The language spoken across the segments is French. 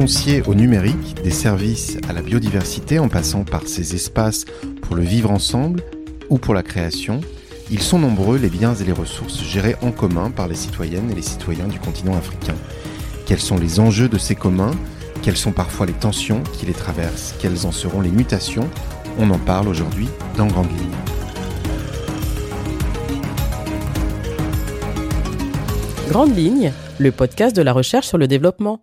foncier au numérique, des services à la biodiversité en passant par ces espaces pour le vivre ensemble ou pour la création, ils sont nombreux les biens et les ressources gérés en commun par les citoyennes et les citoyens du continent africain. Quels sont les enjeux de ces communs? Quelles sont parfois les tensions qui les traversent? Quelles en seront les mutations? On en parle aujourd'hui dans Grande Ligne. Grande Ligne, le podcast de la recherche sur le développement.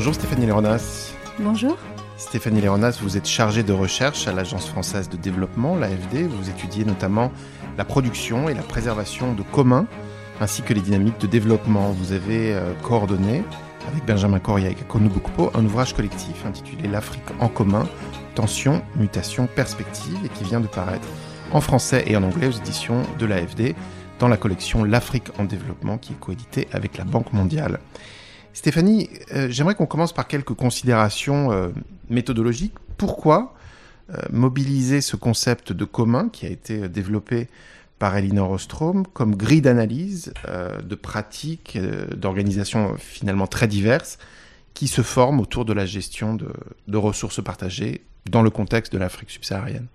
Bonjour Stéphanie Léonas. Bonjour. Stéphanie Léonas, vous êtes chargée de recherche à l'Agence française de développement, l'AFD. Vous étudiez notamment la production et la préservation de communs, ainsi que les dynamiques de développement. Vous avez euh, coordonné, avec Benjamin Coria et Kakonou Bukpo, un ouvrage collectif intitulé L'Afrique en commun, tension, mutation, perspective, et qui vient de paraître en français et en anglais aux éditions de l'AFD dans la collection L'Afrique en développement qui est coéditée avec la Banque mondiale. Stéphanie, euh, j'aimerais qu'on commence par quelques considérations euh, méthodologiques. Pourquoi euh, mobiliser ce concept de commun qui a été développé par Elinor Ostrom comme grille d'analyse de pratiques, d'organisations finalement très diverses qui se forment autour de la gestion de ressources partagées dans le contexte de l'Afrique subsaharienne?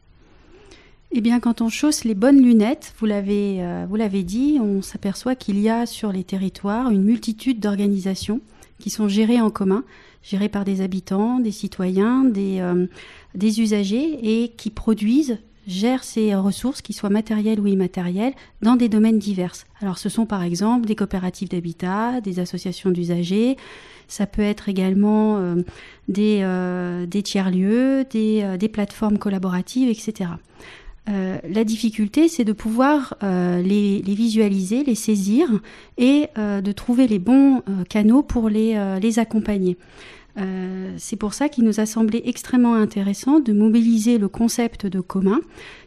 Eh bien, quand on chausse les bonnes lunettes, vous l'avez, euh, vous l'avez dit, on s'aperçoit qu'il y a sur les territoires une multitude d'organisations qui sont gérées en commun, gérées par des habitants, des citoyens, des, euh, des usagers et qui produisent gèrent ces ressources, qu'ils soient matérielles ou immatérielles, dans des domaines divers. Alors ce sont par exemple des coopératives d'habitat, des associations d'usagers, ça peut être également euh, des, des tiers-lieux, des, des plateformes collaboratives, etc. Euh, la difficulté, c'est de pouvoir euh, les, visualiser, les saisir et euh, de trouver les bons canaux pour les, les accompagner. c'est pour ça qu'il nous a semblé extrêmement intéressant de mobiliser le concept de commun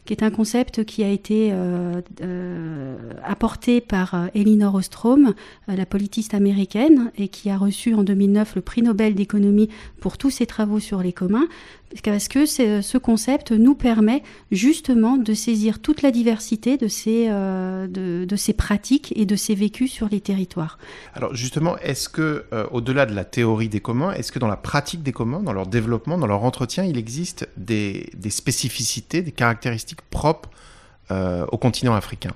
qui est un concept qui a été euh, euh, apporté par euh, Elinor Ostrom, la politiste américaine, et qui a reçu en 2009 le prix Nobel d'économie pour tous ses travaux sur les communs, parce que ce concept nous permet justement de saisir toute la diversité de ces, de, ces pratiques et de ces vécus sur les territoires. Alors justement, est-ce que, au-delà de la théorie des communs, est-ce que dans la pratique des communs, dans leur développement, dans leur entretien, il existe des spécificités, des caractéristiques propre euh, au continent africain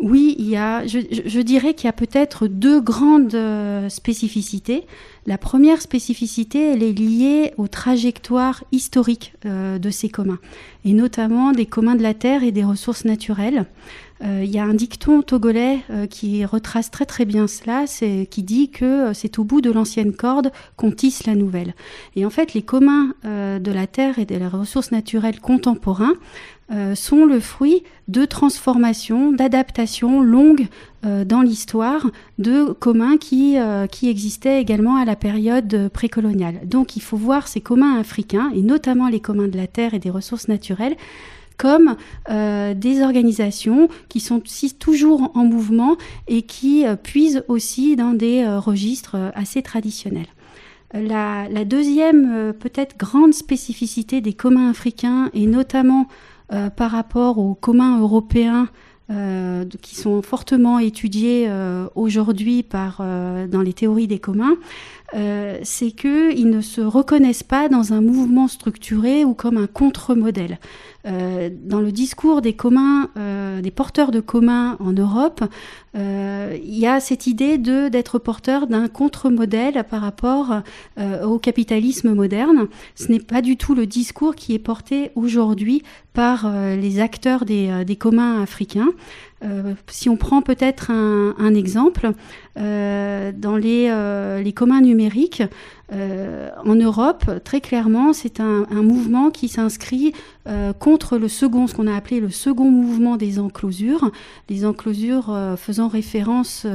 oui, il y a, je, dirais qu'il y a peut-être deux grandes euh, spécificités. La première spécificité, elle est liée aux trajectoires historiques euh, de ces communs, et notamment des communs de la terre et des ressources naturelles. Il y a un dicton togolais qui retrace très très bien cela, qui dit que c'est au bout de l'ancienne corde qu'on tisse la nouvelle. Et en fait, les communs de la terre et des ressources naturelles contemporains euh, sont le fruit de transformations, d'adaptations longues euh, dans l'histoire de communs qui, euh, qui existaient également à la période précoloniale. Donc il faut voir ces communs africains, et notamment les communs de la terre et des ressources naturelles, comme des organisations qui sont toujours en mouvement et qui puisent aussi dans des registres assez traditionnels. La deuxième peut-être grande spécificité des communs africains et notamment euh, par rapport aux communs européens euh, qui sont fortement étudiés euh, aujourd'hui dans les théories des communs, c'est qu'ils ne se reconnaissent pas dans un mouvement structuré ou comme un contre-modèle. Euh, dans le discours des communs, euh, des porteurs de communs en Europe, euh, il y a cette idée d'être porteur d'un contre-modèle par rapport au capitalisme moderne. Ce n'est pas du tout le discours qui est porté aujourd'hui par les acteurs des communs africains. Euh, si on prend peut-être un, un, exemple, euh, dans les, euh, les, communs numériques, en Europe, très clairement, c'est un, un, mouvement qui s'inscrit contre le second, ce qu'on a appelé le second mouvement des enclosures. Les enclosures faisant référence à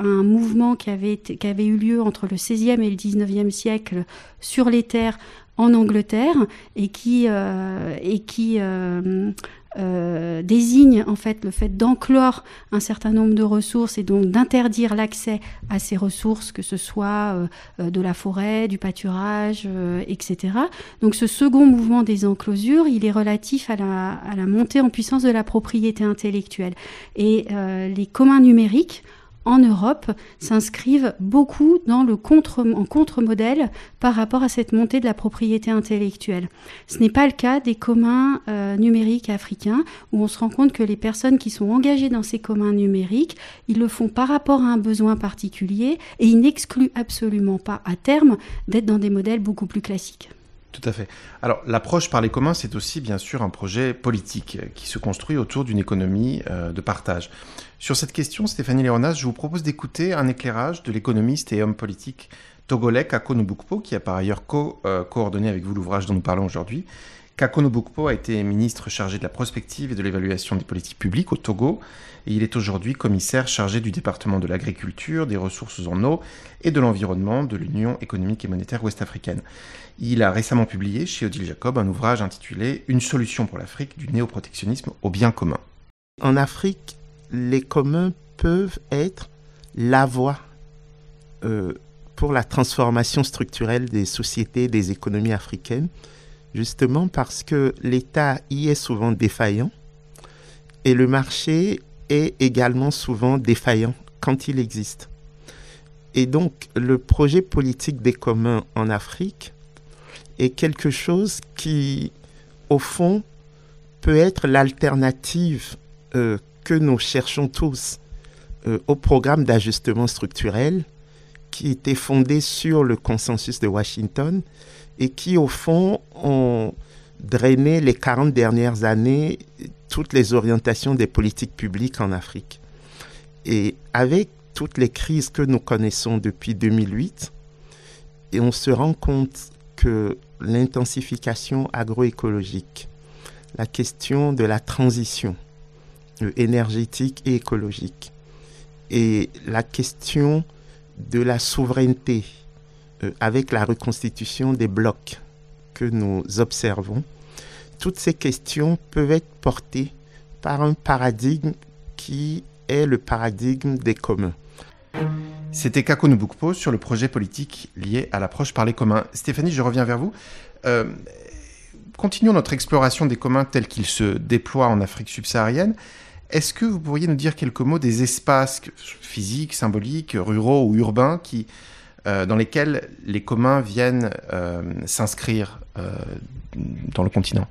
un mouvement qui avait, qui avait eu lieu entre le 16e et le 19e siècle sur les terres en Angleterre et qui, et qui euh, désigne en fait le fait d'enclore un certain nombre de ressources et donc d'interdire l'accès à ces ressources, que ce soit euh, de la forêt, du pâturage, etc. Donc ce second mouvement des enclosures, il est relatif à la, à la montée en puissance de la propriété intellectuelle. Et les communs numériques en Europe s'inscrivent beaucoup dans le contre, en contre-modèle par rapport à cette montée de la propriété intellectuelle. Ce n'est pas le cas des communs euh, numériques africains où on se rend compte que les personnes qui sont engagées dans ces communs numériques, ils le font par rapport à un besoin particulier et ils n'excluent absolument pas à terme d'être dans des modèles beaucoup plus classiques. Tout à fait. Alors, l'approche par les communs, c'est aussi bien sûr un projet politique qui se construit autour d'une économie euh, de partage. Sur cette question, Stéphanie Léonas, je vous propose d'écouter un éclairage de l'économiste et homme politique togolais Kako qui a par ailleurs euh, coordonné avec vous l'ouvrage dont nous parlons aujourd'hui. Kako Nubukpo a été ministre chargé de la prospective et de l'évaluation des politiques publiques au Togo, et il est aujourd'hui commissaire chargé du département de l'agriculture, des ressources en eau et de l'environnement de l'Union économique et monétaire ouest-africaine. Il a récemment publié chez Odile Jacob un ouvrage intitulé Une solution pour l'Afrique du néoprotectionnisme au bien commun. En Afrique, les communs peuvent être la voie euh, pour la transformation structurelle des sociétés, des économies africaines, justement parce que l'État y est souvent défaillant et le marché est également souvent défaillant quand il existe. Et donc le projet politique des communs en Afrique est quelque chose qui, au fond, peut être l'alternative euh, que nous cherchons tous euh, au programme d'ajustement structurel qui était fondé sur le consensus de Washington et qui, au fond, ont drainé les 40 dernières années toutes les orientations des politiques publiques en Afrique. Et avec toutes les crises que nous connaissons depuis 2008, et on se rend compte que l'intensification agroécologique, la question de la transition euh, énergétique et écologique, et la question de la souveraineté euh, avec la reconstitution des blocs que nous observons, toutes ces questions peuvent être portées par un paradigme qui est le paradigme des communs. C'était Kako Nubukpo sur le projet politique lié à l'approche par les communs. Stéphanie, je reviens vers vous. Euh, continuons notre exploration des communs tels qu'ils se déploient en Afrique subsaharienne. Est-ce que vous pourriez nous dire quelques mots des espaces physiques, symboliques, ruraux ou urbains qui, euh, dans lesquels les communs viennent euh, s'inscrire dans le continent?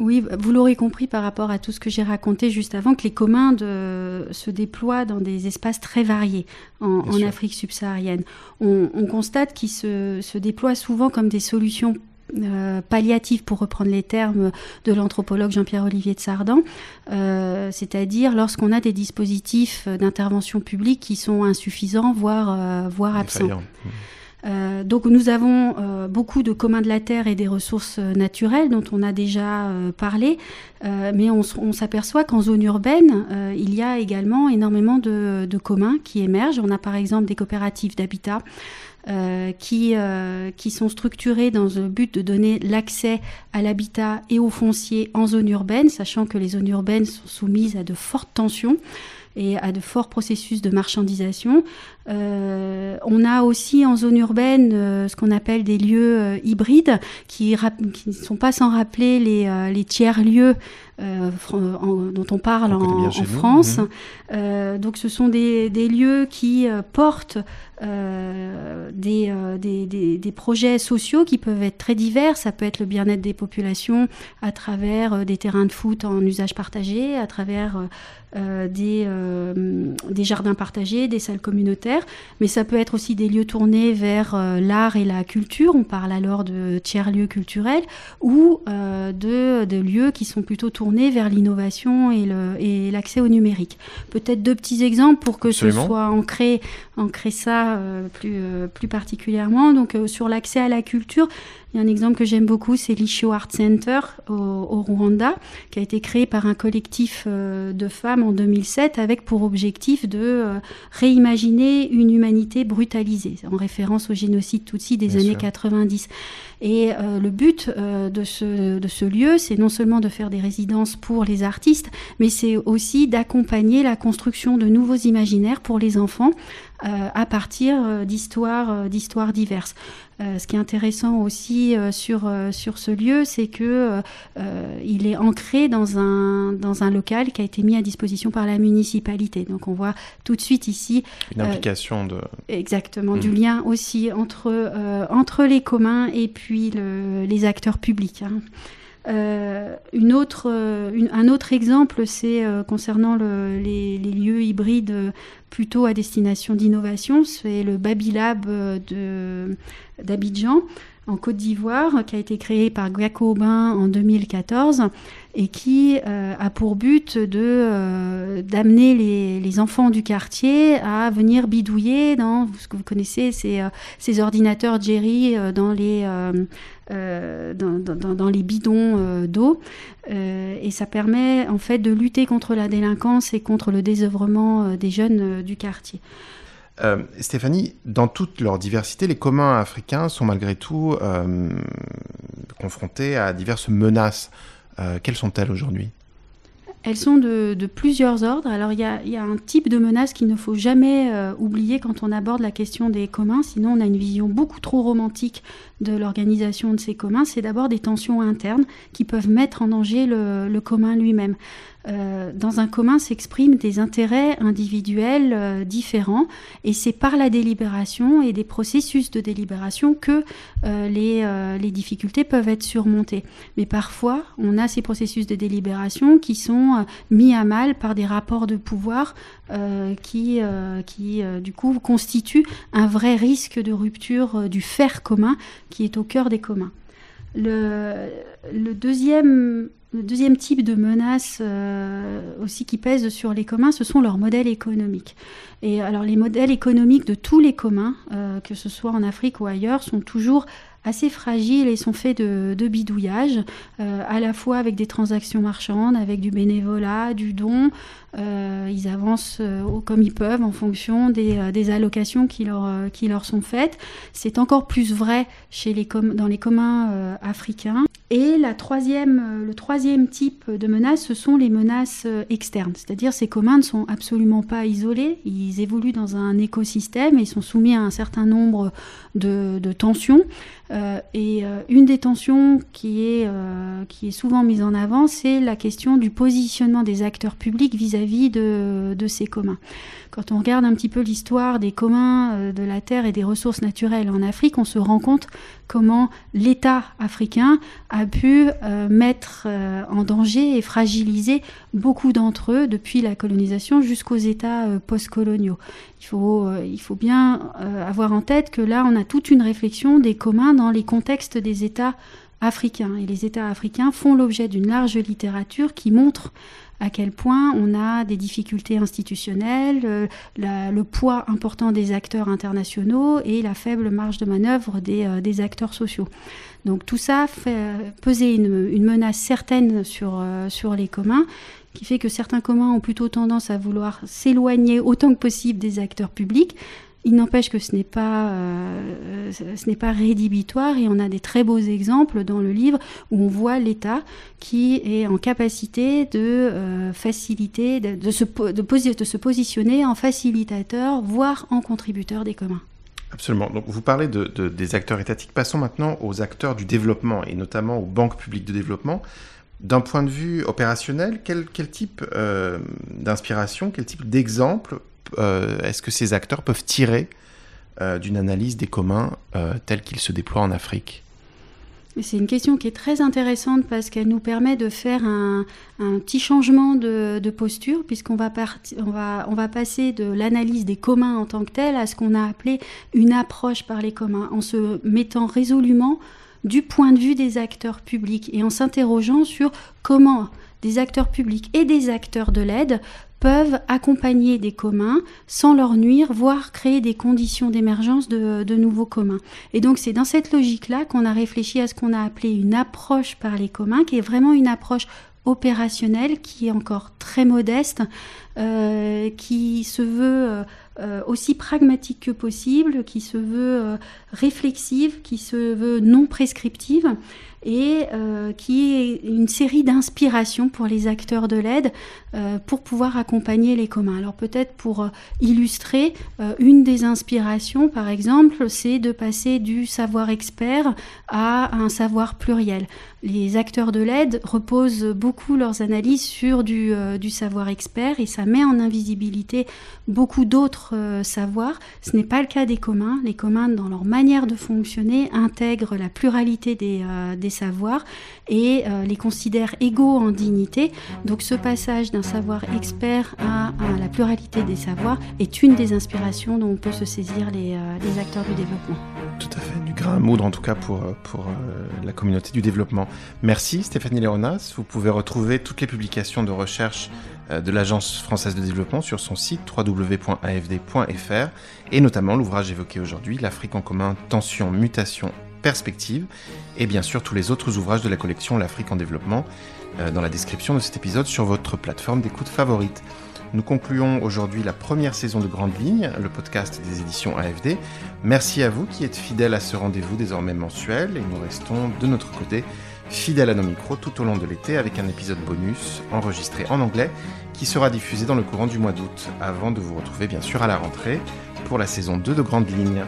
Oui, vous l'aurez compris par rapport à tout ce que j'ai raconté juste avant, que les communs de, se déploient dans des espaces très variés en, Afrique subsaharienne. On, constate qu'ils se, se, déploient souvent comme des solutions euh, pour reprendre les termes de l'anthropologue Jean-Pierre-Olivier de Sardan, euh, c'est-à-dire lorsqu'on a des dispositifs d'intervention publique qui sont insuffisants, voire, euh, voire absents. Euh, donc nous avons euh, beaucoup de communs de la terre et des ressources euh, naturelles dont on a déjà parlé, mais on, s'aperçoit qu'en zone urbaine, il y a également énormément de, de, communs qui émergent. On a par exemple des coopératives d'habitat. Qui, qui sont structurées dans le but de donner l'accès à l'habitat et au foncier en zone urbaine, sachant que les zones urbaines sont soumises à de fortes tensions et à de forts processus de marchandisation. Euh, on a aussi en zone urbaine euh, ce qu'on appelle des lieux euh, hybrides qui ne sont pas sans rappeler les, les tiers-lieux dont on parle en, France. Mhm. donc ce sont des, des lieux qui portent des, des, des, des, projets sociaux qui peuvent être très divers. Ça peut être le bien-être des populations à travers des terrains de foot en usage partagé, à travers des, des jardins partagés, des salles communautaires mais ça peut être aussi des lieux tournés vers euh, l'art et la culture. On parle alors de tiers-lieux culturels ou euh, de, de, lieux qui sont plutôt tournés vers l'innovation et l'accès au numérique. Peut-être deux petits exemples pour que ce soit ancré, ancré ça euh, plus, plus particulièrement. Donc sur l'accès à la culture, il y a un exemple que j'aime beaucoup, c'est l'Ishio Art Center au, Rwanda, qui a été créé par un collectif euh, de femmes en 2007 avec pour objectif de euh, réimaginer une humanité brutalisée, en référence au génocide Tutsi des années 90. Et le but de, ce, de ce lieu, c'est non seulement de faire des résidences pour les artistes, mais c'est aussi d'accompagner la construction de nouveaux imaginaires pour les enfants euh, à partir euh, d'histoires, euh, d'histoires diverses. Ce qui est intéressant aussi sur, sur ce lieu, c'est que il est ancré dans un, dans un local qui a été mis à disposition par la municipalité. Donc on voit tout de suite ici une implication de exactement du mmh. lien aussi entre entre les communs et puis les acteurs publics. Hein. Euh, autre, euh, un autre exemple, c'est euh, concernant les, lieux hybrides plutôt à destination d'innovation, c'est le Babilab d'Abidjan en Côte d'Ivoire, qui a été créé par Guaco Aubin en 2014 et qui a pour but de d'amener les, les, enfants du quartier à venir bidouiller dans ce que vous connaissez, ces, ces ordinateurs Jerry dans les euh, dans, les bidons euh, d'eau. Euh, et ça permet en fait de lutter contre la délinquance et contre le désœuvrement des jeunes du quartier. Stéphanie, dans toute leur diversité, les communs africains sont malgré tout confrontés à diverses menaces. Quelles sont-elles aujourd'hui? Elles sont de, plusieurs ordres. Alors il y, a, un type de menace qu'il ne faut jamais euh, oublier quand on aborde la question des communs, sinon on a une vision beaucoup trop romantique de l'organisation de ces communs. C'est d'abord des tensions internes qui peuvent mettre en danger le commun lui-même. Euh, dans un commun s'expriment des intérêts individuels euh, différents et c'est par la délibération et des processus de délibération que euh, les, difficultés peuvent être surmontées. Mais parfois, on a ces processus de délibération qui sont mis à mal par des rapports de pouvoir qui, du coup, constituent un vrai risque de rupture du faire commun qui est au cœur des communs. Le deuxième le deuxième type de menace euh, aussi qui pèse sur les communs, ce sont leurs modèles économiques. Et alors les modèles économiques de tous les communs, euh, que ce soit en Afrique ou ailleurs, sont toujours assez fragiles et sont faits de, de bidouillage, euh, à la fois avec des transactions marchandes, avec du bénévolat, du don. Euh, ils avancent euh, comme ils peuvent en fonction des, allocations qui leur, sont faites. C'est encore plus vrai chez les dans les communs africains. Et la troisième, le troisième type de menace, ce sont les menaces externes. C'est-à-dire ces communs ne sont absolument pas isolés, ils évoluent dans un écosystème et sont soumis à un certain nombre de tensions. Euh, et euh, une des tensions qui est, euh, qui est souvent mise en avant, c'est la question du positionnement des acteurs publics vis-à-vis de, de, ces communs. Quand on regarde un petit peu l'histoire des communs de la terre et des ressources naturelles en Afrique, on se rend compte comment l'État africain a pu mettre en danger et fragiliser beaucoup d'entre eux depuis la colonisation jusqu'aux États postcoloniaux. Il faut, il faut bien avoir en tête que là, on a toute une réflexion des communs les contextes des États africains. Et les États africains font l'objet d'une large littérature qui montre à quel point on a des difficultés institutionnelles, euh, le poids important des acteurs internationaux et la faible marge de manœuvre des, euh, acteurs sociaux. Donc tout ça fait peser une, menace certaine sur, euh, sur les communs qui fait que certains communs ont plutôt tendance à vouloir s'éloigner autant que possible des acteurs publics, il n'empêche que ce n'est pas, euh, ce n'est pas rédhibitoire et on a des très beaux exemples dans le livre où on voit l'État qui est en capacité de euh, faciliter, de, se, de, se positionner en facilitateur, voire en contributeur des communs. Absolument. Donc vous parlez de, des acteurs étatiques. Passons maintenant aux acteurs du développement et notamment aux banques publiques de développement. D'un point de vue opérationnel, quel, quel type euh, d'inspiration, quel type d'exemple euh, est-ce que ces acteurs peuvent tirer euh, d'une analyse des communs euh, tels qu'ils se déploient en Afrique? C'est une question qui est très intéressante parce qu'elle nous permet de faire un, petit changement de, posture puisqu'on va, on passer de l'analyse des communs en tant que tel à ce qu'on a appelé une approche par les communs en se mettant résolument du point de vue des acteurs publics et en s'interrogeant sur comment des acteurs publics et des acteurs de l'aide peuvent accompagner des communs sans leur nuire, voire créer des conditions d'émergence de, nouveaux communs. Et donc c'est dans cette logique-là qu'on a réfléchi à ce qu'on a appelé une approche par les communs, qui est vraiment une approche opérationnelle qui est encore très modeste, qui se veut aussi pragmatique que possible, qui se veut réflexive, qui se veut non prescriptive et euh, qui est une série d'inspirations pour les acteurs de l'aide euh, pour pouvoir accompagner les communs. Alors peut-être pour euh, illustrer, une des inspirations, par exemple, c'est de passer du savoir expert à un savoir pluriel. Les acteurs de l'aide reposent beaucoup leurs analyses sur du, du, savoir expert et ça met en invisibilité beaucoup d'autres savoirs. Ce n'est pas le cas des communs. Les communs, dans leur manière de fonctionner, intègrent la pluralité des, des savoir et euh, les considère égaux en dignité. Donc ce passage d'un savoir expert à, la pluralité des savoirs est une des inspirations dont on peut se saisir les, euh, acteurs du développement. Tout à fait, du grain à moudre en tout cas pour, pour euh, la communauté du développement. Merci Stéphanie Léonas. Vous pouvez retrouver toutes les publications de recherche de l'Agence française de développement sur son site www.afd.fr et notamment l'ouvrage évoqué aujourd'hui, L'Afrique en commun, tension, mutation perspective, et bien sûr tous les autres ouvrages de la collection L'Afrique en développement euh, dans la description de cet épisode sur votre plateforme d'écoute favorite. Nous concluons aujourd'hui la première saison de Grande Ligne, le podcast des éditions AFD. Merci à vous qui êtes fidèles à ce rendez-vous désormais mensuel et nous restons de notre côté fidèles à nos micros tout au long de l'été avec un épisode bonus enregistré en anglais qui sera diffusé dans le courant du mois d'août avant de vous retrouver bien sûr à la rentrée pour la saison 2 de Grande Ligne.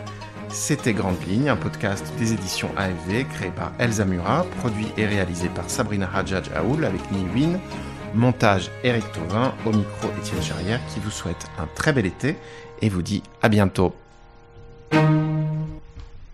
C'était Grande Ligne, un podcast des éditions AFV créé par Elsa Murat, produit et réalisé par Sabrina Hadjadj Aoul avec Win, montage Eric Tauvin, au micro Étienne Charrière qui vous souhaite un très bel été et vous dit à bientôt.